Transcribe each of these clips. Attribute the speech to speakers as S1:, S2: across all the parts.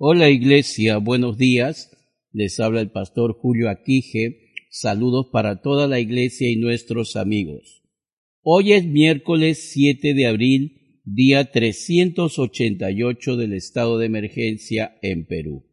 S1: Hola Iglesia, buenos días. Les habla el pastor Julio Aquije. Saludos para toda la Iglesia y nuestros amigos. Hoy es miércoles 7 de abril, día 388 del estado de emergencia en Perú.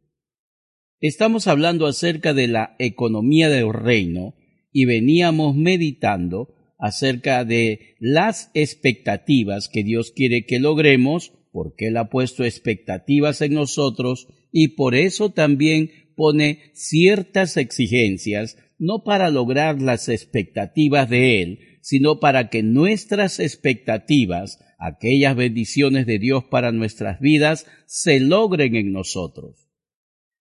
S1: Estamos hablando acerca de la economía del reino y veníamos meditando acerca de las expectativas que Dios quiere que logremos porque Él ha puesto expectativas en nosotros y por eso también pone ciertas exigencias, no para lograr las expectativas de Él, sino para que nuestras expectativas, aquellas bendiciones de Dios para nuestras vidas, se logren en nosotros.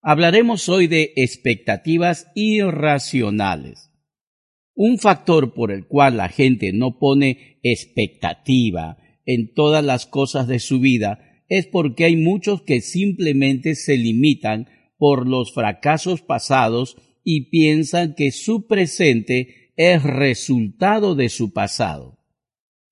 S1: Hablaremos hoy de expectativas irracionales. Un factor por el cual la gente no pone expectativa en todas las cosas de su vida es porque hay muchos que simplemente se limitan por los fracasos pasados y piensan que su presente es resultado de su pasado.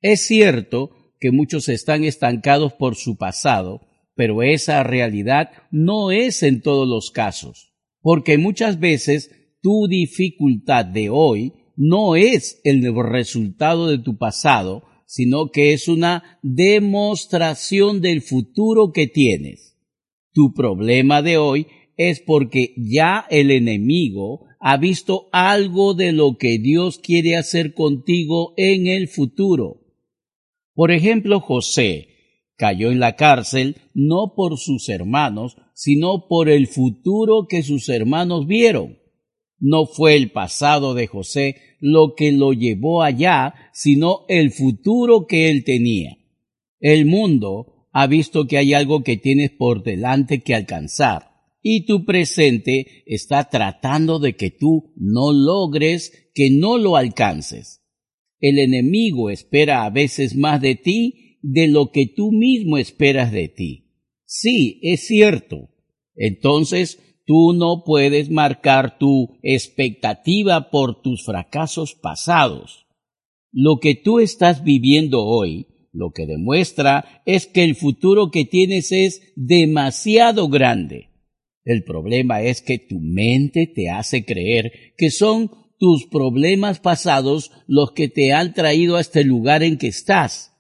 S1: Es cierto que muchos están estancados por su pasado, pero esa realidad no es en todos los casos, porque muchas veces tu dificultad de hoy no es el resultado de tu pasado, sino que es una demostración del futuro que tienes. Tu problema de hoy es porque ya el enemigo ha visto algo de lo que Dios quiere hacer contigo en el futuro. Por ejemplo, José cayó en la cárcel no por sus hermanos, sino por el futuro que sus hermanos vieron. No fue el pasado de José lo que lo llevó allá, sino el futuro que él tenía. El mundo ha visto que hay algo que tienes por delante que alcanzar, y tu presente está tratando de que tú no logres, que no lo alcances. El enemigo espera a veces más de ti de lo que tú mismo esperas de ti. Sí, es cierto. Entonces, Tú no puedes marcar tu expectativa por tus fracasos pasados. Lo que tú estás viviendo hoy, lo que demuestra es que el futuro que tienes es demasiado grande. El problema es que tu mente te hace creer que son tus problemas pasados los que te han traído a este lugar en que estás.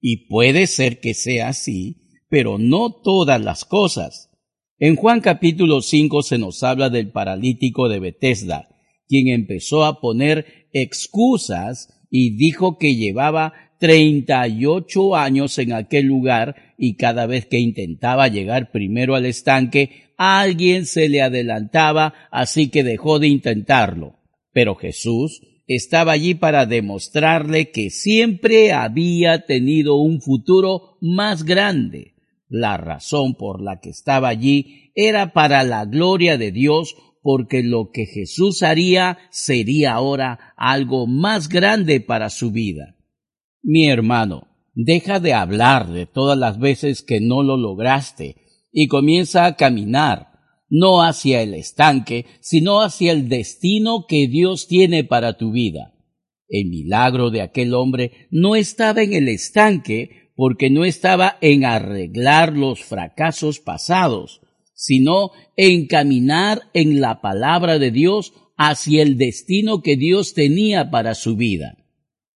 S1: Y puede ser que sea así, pero no todas las cosas. En Juan capítulo 5 se nos habla del paralítico de Bethesda, quien empezó a poner excusas y dijo que llevaba 38 años en aquel lugar y cada vez que intentaba llegar primero al estanque, alguien se le adelantaba, así que dejó de intentarlo. Pero Jesús estaba allí para demostrarle que siempre había tenido un futuro más grande la razón por la que estaba allí era para la gloria de Dios, porque lo que Jesús haría sería ahora algo más grande para su vida. Mi hermano, deja de hablar de todas las veces que no lo lograste y comienza a caminar, no hacia el estanque, sino hacia el destino que Dios tiene para tu vida. El milagro de aquel hombre no estaba en el estanque, porque no estaba en arreglar los fracasos pasados, sino en caminar en la palabra de Dios hacia el destino que Dios tenía para su vida.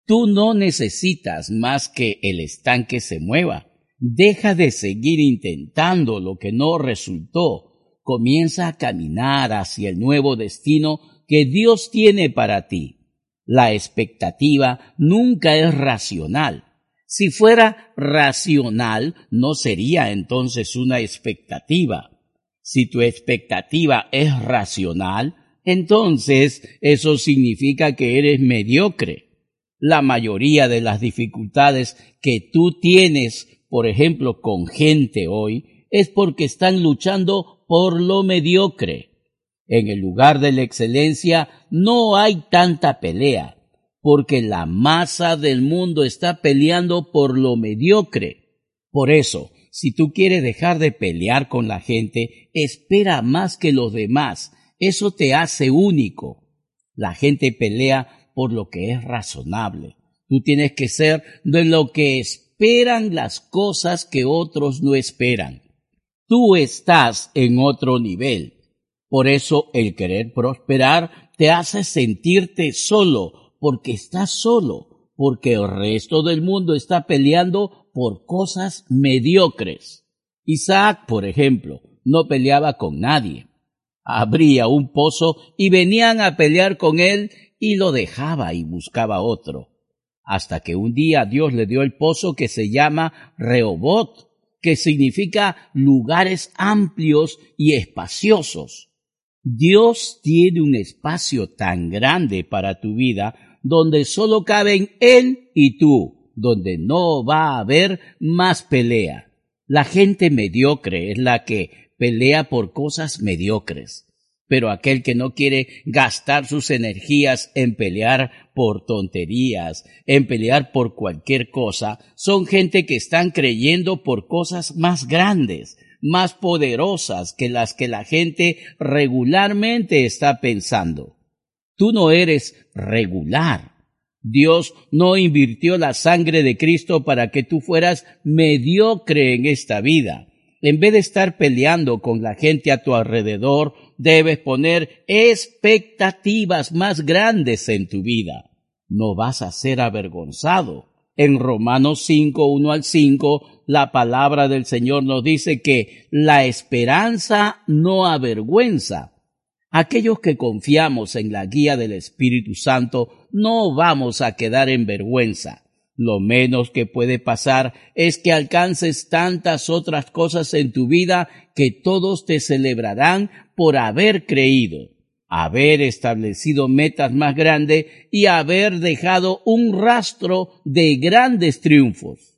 S1: Tú no necesitas más que el estanque se mueva. Deja de seguir intentando lo que no resultó. Comienza a caminar hacia el nuevo destino que Dios tiene para ti. La expectativa nunca es racional si fuera racional, no sería entonces una expectativa. Si tu expectativa es racional, entonces eso significa que eres mediocre. La mayoría de las dificultades que tú tienes, por ejemplo, con gente hoy, es porque están luchando por lo mediocre. En el lugar de la excelencia no hay tanta pelea, porque la masa del mundo está peleando por lo mediocre. Por eso, si tú quieres dejar de pelear con la gente, espera más que los demás. Eso te hace único. La gente pelea por lo que es razonable. Tú tienes que ser de lo que esperan las cosas que otros no esperan. Tú estás en otro nivel. Por eso el querer prosperar te hace sentirte solo, porque estás solo, porque el resto del mundo está peleando por cosas mediocres. Isaac, por ejemplo, no peleaba con nadie. Abría un pozo y venían a pelear con él y lo dejaba y buscaba otro. Hasta que un día Dios le dio el pozo que se llama Rehobot, que significa lugares amplios y espaciosos. Dios tiene un espacio tan grande para tu vida donde solo caben Él y tú donde no va a haber más pelea. La gente mediocre es la que pelea por cosas mediocres. Pero aquel que no quiere gastar sus energías en pelear por tonterías, en pelear por cualquier cosa, son gente que están creyendo por cosas más grandes, más poderosas que las que la gente regularmente está pensando. Tú no eres regular, Dios no invirtió la sangre de Cristo para que tú fueras mediocre en esta vida. En vez de estar peleando con la gente a tu alrededor, debes poner expectativas más grandes en tu vida. No vas a ser avergonzado. En Romanos 5, 1 al 5, la palabra del Señor nos dice que la esperanza no avergüenza, Aquellos que confiamos en la guía del Espíritu Santo no vamos a quedar en vergüenza. Lo menos que puede pasar es que alcances tantas otras cosas en tu vida que todos te celebrarán por haber creído, haber establecido metas más grandes y haber dejado un rastro de grandes triunfos.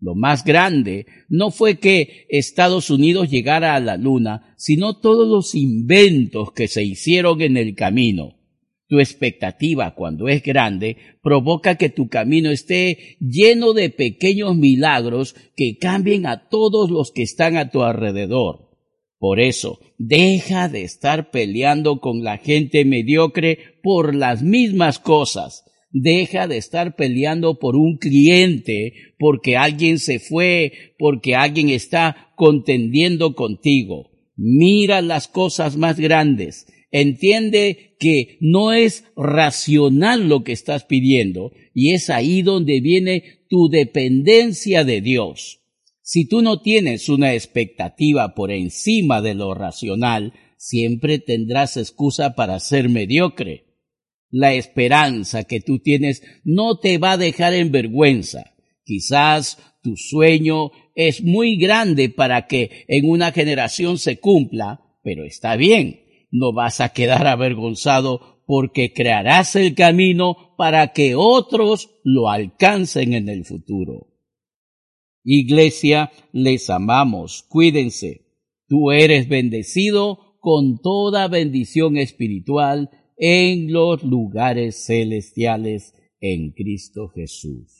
S1: Lo más grande no fue que Estados Unidos llegara a la Luna, sino todos los inventos que se hicieron en el camino. Tu expectativa cuando es grande provoca que tu camino esté lleno de pequeños milagros que cambien a todos los que están a tu alrededor. Por eso, deja de estar peleando con la gente mediocre por las mismas cosas Deja de estar peleando por un cliente, porque alguien se fue, porque alguien está contendiendo contigo. Mira las cosas más grandes. Entiende que no es racional lo que estás pidiendo y es ahí donde viene tu dependencia de Dios. Si tú no tienes una expectativa por encima de lo racional, siempre tendrás excusa para ser mediocre. La esperanza que tú tienes no te va a dejar en vergüenza. Quizás tu sueño es muy grande para que en una generación se cumpla, pero está bien, no vas a quedar avergonzado porque crearás el camino para que otros lo alcancen en el futuro. Iglesia, les amamos, cuídense. Tú eres bendecido con toda bendición espiritual en los lugares celestiales en Cristo Jesús.